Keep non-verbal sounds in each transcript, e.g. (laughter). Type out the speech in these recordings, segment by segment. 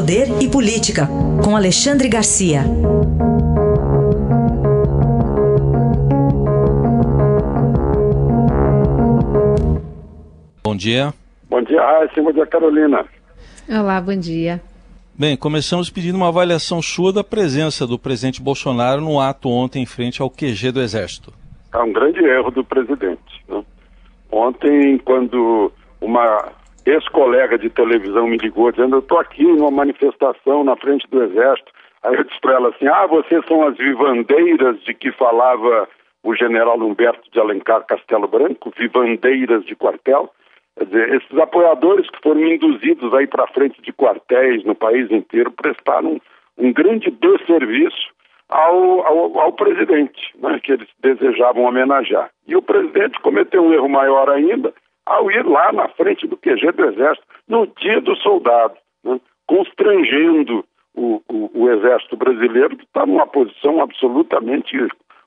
Poder e Política, com Alexandre Garcia. Bom dia. Bom dia, Raíssa. Bom dia, Carolina. Olá, bom dia. Bem, começamos pedindo uma avaliação sua da presença do presidente Bolsonaro no ato ontem em frente ao QG do Exército. É um grande erro do presidente. Né? Ontem, quando uma ex-colega de televisão me ligou dizendo eu estou aqui numa manifestação na frente do Exército, aí eu disse para ela assim, ah, vocês são as vivandeiras de que falava o general Humberto de Alencar Castelo Branco, vivandeiras de quartel? Quer dizer, esses apoiadores que foram induzidos aí para frente de quartéis no país inteiro prestaram um, um grande desserviço ao, ao, ao presidente, né, que eles desejavam homenagear. E o presidente cometeu um erro maior ainda ao ir lá na frente do QG do Exército, no dia do soldado, né, constrangendo o, o, o, Exército brasileiro, que está numa posição absolutamente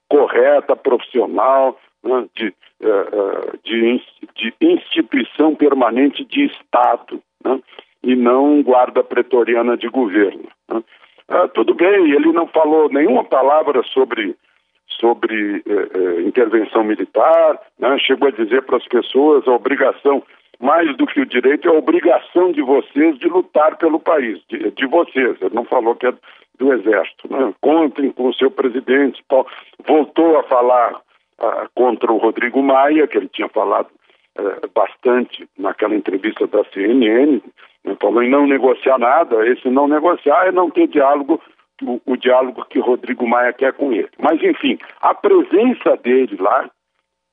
correta, profissional, né, de, uh, de, de, instituição permanente de Estado, né, e não guarda pretoriana de governo. Né. Ah, tudo bem, ele não falou nenhuma palavra sobre, sobre eh, eh, intervenção militar, né? chegou a dizer para as pessoas a obrigação, mais do que o direito, é a obrigação de vocês de lutar pelo país, de, de vocês. Ele não falou que é do Exército. Né? Contem com o seu presidente. Voltou a falar ah, contra o Rodrigo Maia, que ele tinha falado eh, bastante naquela entrevista da CNN, né, falou em não negociar nada. Esse não negociar é não ter diálogo, o, o diálogo que Rodrigo Maia quer com ele. Mas, enfim, a presença dele lá,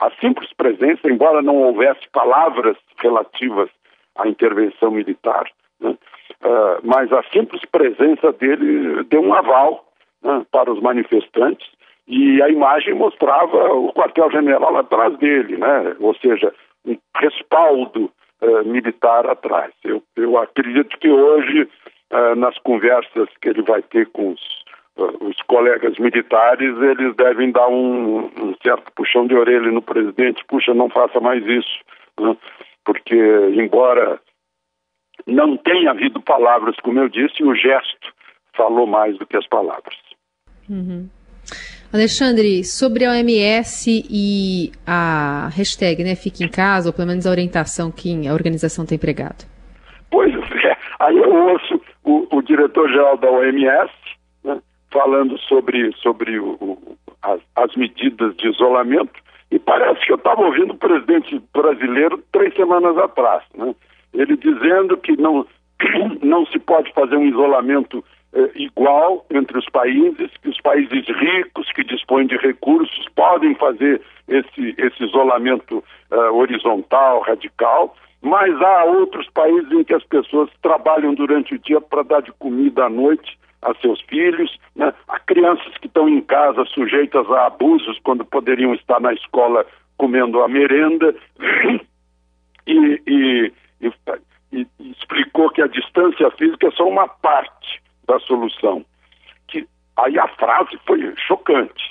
a simples presença, embora não houvesse palavras relativas à intervenção militar, né, uh, mas a simples presença dele deu um aval né, para os manifestantes e a imagem mostrava o quartel-general atrás dele, né? ou seja, um respaldo uh, militar atrás. Eu, eu, acredito que hoje, uh, nas conversas que ele vai ter com os, uh, os colegas militares, eles devem dar um, um, certo puxão de orelha no presidente, puxa, não faça mais isso, né? porque embora não tenha havido palavras, como eu disse, o gesto falou mais do que as palavras. Uhum. Alexandre, sobre a OMS e a hashtag, né, Fique em Casa, ou pelo menos a orientação que a organização tem pregado. Pois é, aí eu ouço o, o diretor-geral da OMS né, falando sobre, sobre o, o, as, as medidas de isolamento, e parece que eu estava ouvindo o presidente brasileiro três semanas atrás, né? ele dizendo que não, (clears throat) não se pode fazer um isolamento eh, igual entre os países, que os países ricos que dispõem de recursos podem fazer esse, esse isolamento eh, horizontal, radical, mas há outros países em que as pessoas trabalham durante o dia para dar de comida à noite a seus filhos, né? há crianças que estão em casa sujeitas a abusos quando poderiam estar na escola comendo a merenda, e, e, e, e explicou que a distância física é só uma parte da solução. Que, aí a frase foi chocante?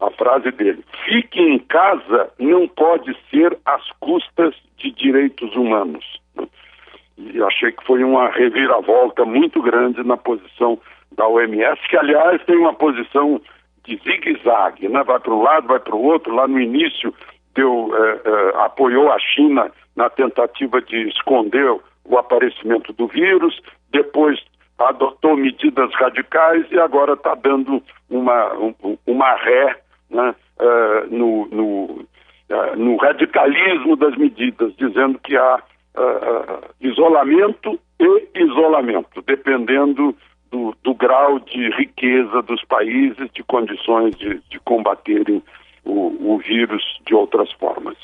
A frase dele. Fique em casa não pode ser às custas de direitos humanos. E achei que foi uma reviravolta muito grande na posição da OMS, que aliás tem uma posição de zigue-zague, né? vai para um lado, vai para o outro. Lá no início deu, eh, eh, apoiou a China na tentativa de esconder o aparecimento do vírus, depois adotou medidas radicais e agora está dando uma, um, uma ré né, uh, no, no, uh, no, radicalismo das medidas, dizendo que há uh, isolamento e isolamento, dependendo do, do, grau de riqueza dos países, de condições de, de combaterem o, o vírus de outras formas.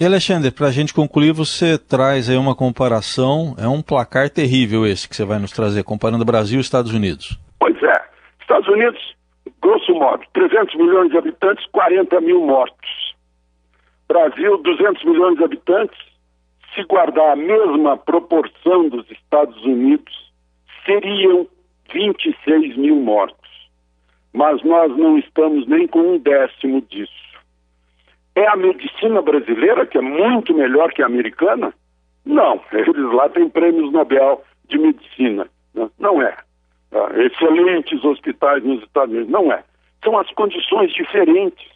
E Alexandre, para a gente concluir, você traz aí uma comparação, é um placar terrível esse que você vai nos trazer, comparando Brasil e Estados Unidos. Pois é, Estados Unidos, grosso modo, 300 milhões de habitantes, 40 mil mortos. Brasil, 200 milhões de habitantes, se guardar a mesma proporção dos Estados Unidos, seriam 26 mil mortos. Mas nós não estamos nem com um décimo disso. É a medicina brasileira que é muito melhor que a americana? Não, eles lá têm prêmios Nobel de medicina. Né? Não é. Ah, excelentes hospitais nos Estados Unidos. Não é. São as condições diferentes.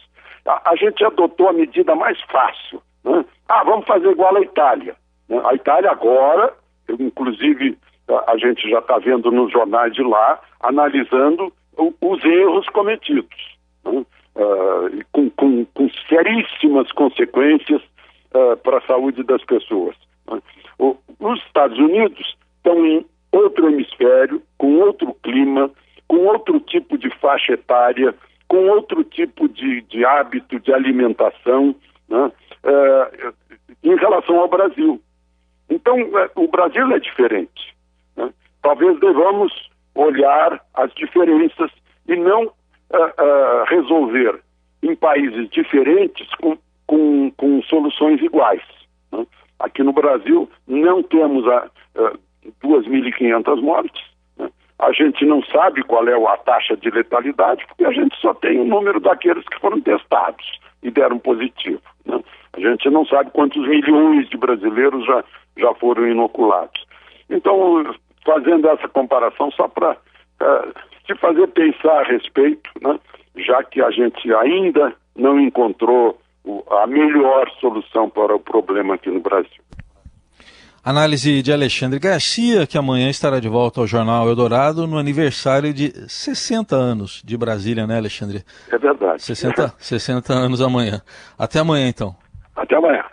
A, a gente adotou a medida mais fácil. Né? Ah, vamos fazer igual à Itália. Né? A Itália agora, inclusive a, a gente já está vendo nos jornais de lá, analisando o, os erros cometidos. Né? Uh, com, com, com, seríssimas consequências uh, para a saúde das pessoas. Né? O, os Estados Unidos estão em outro hemisfério, com outro clima, com outro tipo de com outro tipo de, de hábito de alimentação né? uh, em relação ao Brasil. Então, o Brasil é diferente. Né? Talvez devamos olhar as diferenças e não uh, resolver em países diferentes com, com, com soluções iguais. Né? Aqui no Brasil não temos a, uh, 2.500 mortes. A gente não sabe qual é a taxa de letalidade, porque a gente só tem o número daqueles que foram testados e deram positivo. Né? A gente não sabe quantos milhões de brasileiros já, já foram inoculados. Então, fazendo essa comparação só para uh, se fazer pensar a respeito, né? já que a gente ainda não encontrou a melhor solução para o problema aqui no Brasil. Análise de Alexandre Garcia, que amanhã estará de volta ao Jornal Eldorado no aniversário de 60 anos de Brasília, né, Alexandre? É verdade. 60, 60 anos amanhã. Até amanhã, então. Até amanhã.